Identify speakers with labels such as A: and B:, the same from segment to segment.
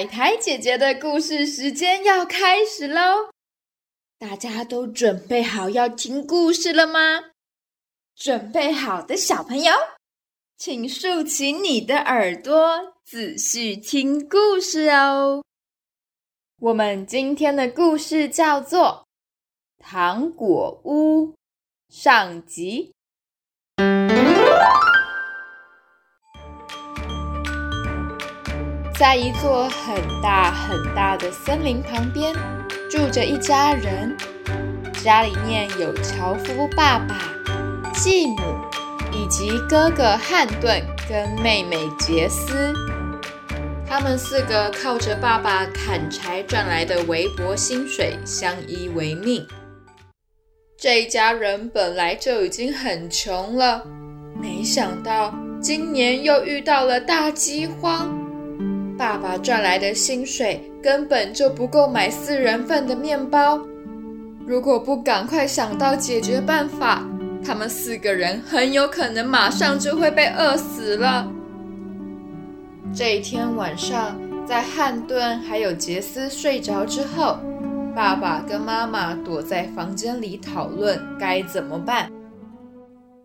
A: 海苔姐姐的故事时间要开始喽！大家都准备好要听故事了吗？准备好的小朋友，请竖起你的耳朵，仔细听故事哦。我们今天的故事叫做《糖果屋》上集。在一座很大很大的森林旁边，住着一家人。家里面有樵夫爸爸、继母以及哥哥汉顿跟妹妹杰斯。他们四个靠着爸爸砍柴赚来的微薄薪水相依为命。这一家人本来就已经很穷了，没想到今年又遇到了大饥荒。爸爸赚来的薪水根本就不够买四人份的面包，如果不赶快想到解决办法，他们四个人很有可能马上就会被饿死了。这一天晚上，在汉顿还有杰斯睡着之后，爸爸跟妈妈躲在房间里讨论该怎么办。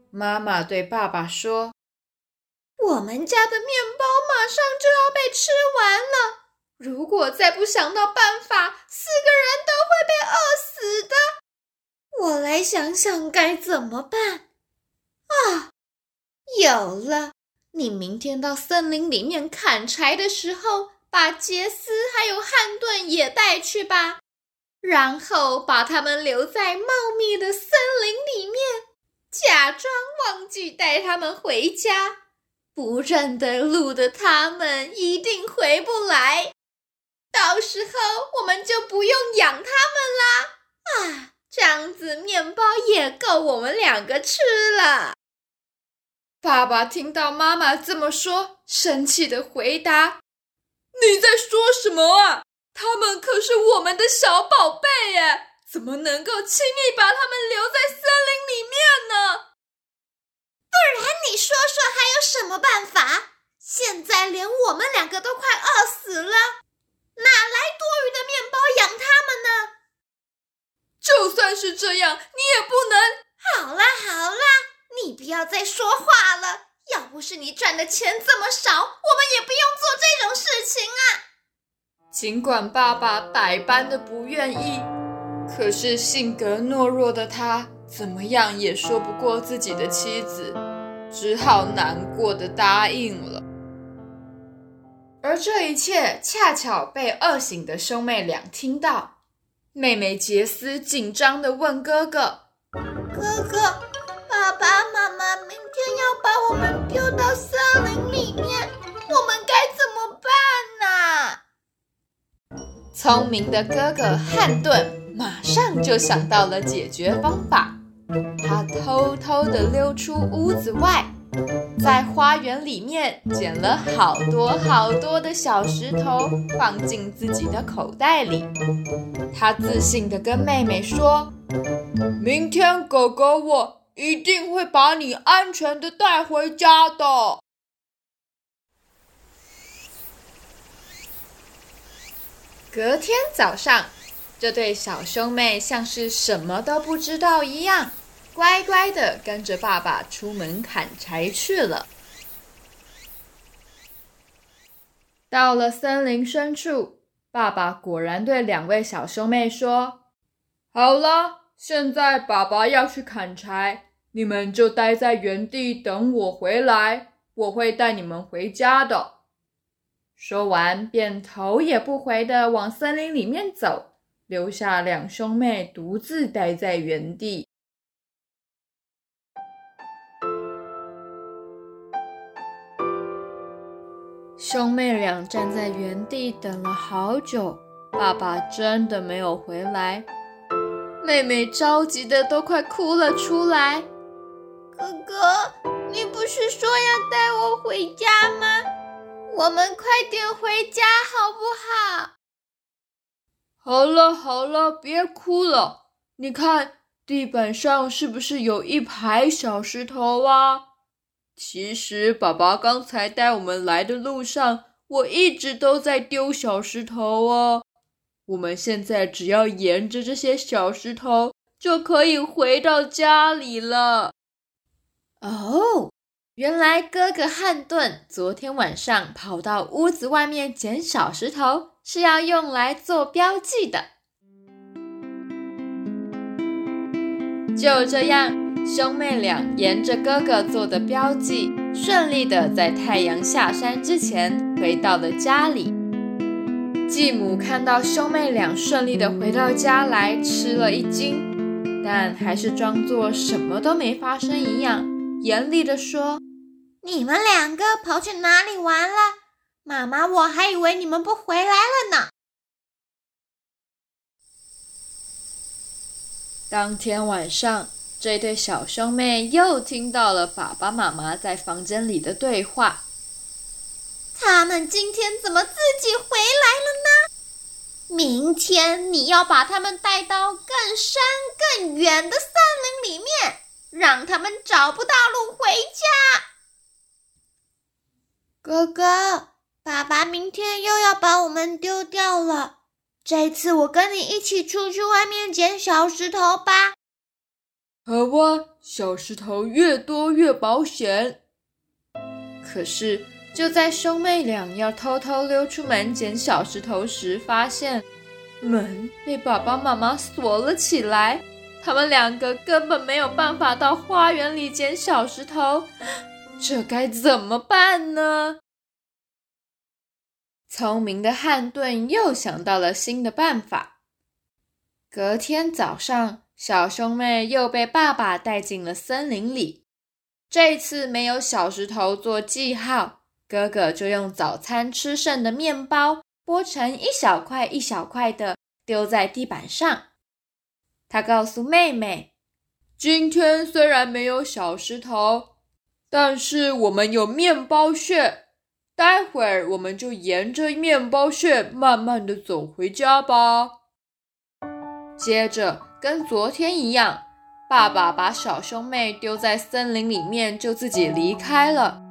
A: 妈妈对爸爸说。
B: 我们家的面包马上就要被吃完了，如果再不想到办法，四个人都会被饿死的。我来想想该怎么办。啊，有了！你明天到森林里面砍柴的时候，把杰斯还有汉顿也带去吧，然后把他们留在茂密的森林里面，假装忘记带他们回家。不认得路的他们一定回不来，到时候我们就不用养他们啦！啊，这样子面包也够我们两个吃了。
A: 爸爸听到妈妈这么说，生气的回答：“你在说什么啊？他们可是我们的小宝贝耶，怎么能够轻易把他们留在森林里面呢？”
B: 不然你说说还有什么办法？现在连我们两个都快饿死了，哪来多余的面包养他们呢？
A: 就算是这样，你也不能……
B: 好啦好啦，你不要再说话了。要不是你赚的钱这么少，我们也不用做这种事情啊。
A: 尽管爸爸百般的不愿意，可是性格懦弱的他。怎么样也说不过自己的妻子，只好难过的答应了。而这一切恰巧被饿醒的兄妹俩听到。妹妹杰斯紧张的问哥哥：“
B: 哥哥，爸爸妈妈明天要把我们丢到森林里面，我们该怎么办呢？”
A: 聪明的哥哥汉顿。马上就想到了解决方法，他偷偷地溜出屋子外，在花园里面捡了好多好多的小石头，放进自己的口袋里。他自信地跟妹妹说：“明天哥哥我一定会把你安全地带回家的。”隔天早上。这对小兄妹像是什么都不知道一样，乖乖的跟着爸爸出门砍柴去了。到了森林深处，爸爸果然对两位小兄妹说：“好了，现在爸爸要去砍柴，你们就待在原地等我回来，我会带你们回家的。”说完，便头也不回的往森林里面走。留下两兄妹独自待在原地。兄妹俩站在原地等了好久，爸爸真的没有回来。妹妹着急的都快哭了出来。
B: 哥哥，你不是说要带我回家吗？我们快点回家好不好？
A: 好了好了，别哭了。你看地板上是不是有一排小石头啊？其实爸爸刚才带我们来的路上，我一直都在丢小石头哦。我们现在只要沿着这些小石头，就可以回到家里了。
B: 哦，原来哥哥汉顿昨天晚上跑到屋子外面捡小石头，是要用来做标记的。
A: 就这样，兄妹俩沿着哥哥做的标记，顺利的在太阳下山之前回到了家里。继母看到兄妹俩顺利的回到家来，吃了一惊，但还是装作什么都没发生一样，严厉的说：“
B: 你们两个跑去哪里玩了？妈妈，我还以为你们不回来了呢。”
A: 当天晚上，这对小兄妹又听到了爸爸妈妈在房间里的对话。
B: 他们今天怎么自己回来了呢？明天你要把他们带到更深更远的森林里面，让他们找不到路回家。哥哥，爸爸明天又要把我们丢掉了。这次我跟你一起出去外面捡小石头吧。
A: 好啊，小石头越多越保险。可是就在兄妹俩要偷偷溜出门捡小石头时，发现门被爸爸妈妈锁了起来。他们两个根本没有办法到花园里捡小石头，这该怎么办呢？聪明的汉顿又想到了新的办法。隔天早上，小兄妹又被爸爸带进了森林里。这次没有小石头做记号，哥哥就用早餐吃剩的面包剥成一小块一小块的，丢在地板上。他告诉妹妹：“今天虽然没有小石头，但是我们有面包屑。”待会儿我们就沿着面包屑慢慢的走回家吧。接着跟昨天一样，爸爸把小兄妹丢在森林里面，就自己离开了。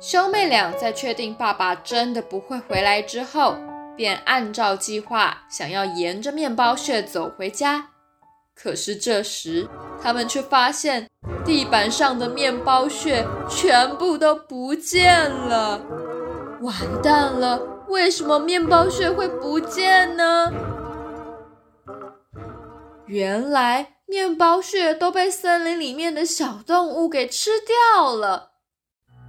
A: 兄妹俩在确定爸爸真的不会回来之后，便按照计划想要沿着面包屑走回家。可是这时，他们却发现地板上的面包屑全部都不见了。完蛋了！为什么面包屑会不见呢？原来面包屑都被森林里面的小动物给吃掉了。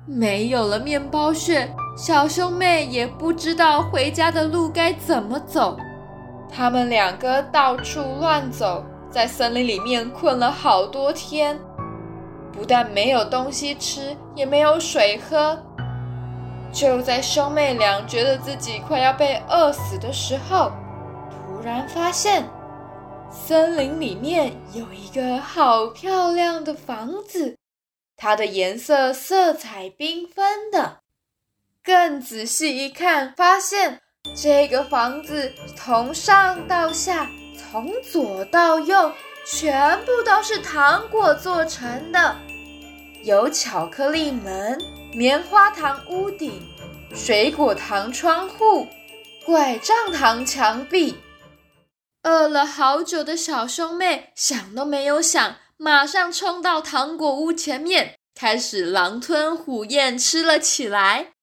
A: 没有了面包屑，小兄妹也不知道回家的路该怎么走。他们两个到处乱走。在森林里面困了好多天，不但没有东西吃，也没有水喝。就在兄妹俩觉得自己快要被饿死的时候，突然发现森林里面有一个好漂亮的房子，它的颜色色彩缤纷的。更仔细一看，发现这个房子从上到下。从左到右，全部都是糖果做成的，有巧克力门、棉花糖屋顶、水果糖窗户、拐杖糖墙壁。饿了好久的小兄妹想都没有想，马上冲到糖果屋前面，开始狼吞虎咽吃了起来。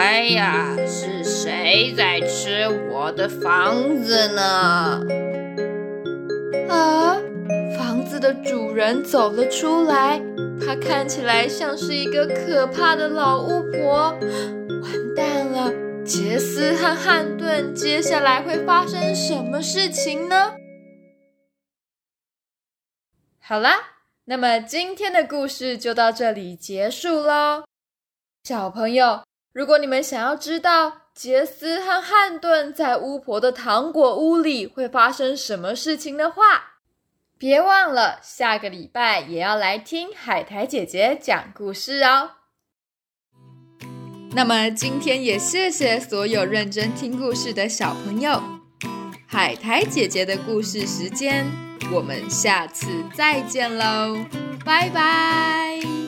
C: 哎呀，是谁在吃我的房子呢？
A: 啊！房子的主人走了出来，他看起来像是一个可怕的老巫婆。完蛋了，杰斯和汉顿接下来会发生什么事情呢？好啦，那么今天的故事就到这里结束喽，小朋友。如果你们想要知道杰斯和汉顿在巫婆的糖果屋里会发生什么事情的话，别忘了下个礼拜也要来听海苔姐姐讲故事哦。那么今天也谢谢所有认真听故事的小朋友，海苔姐姐的故事时间，我们下次再见喽，拜拜。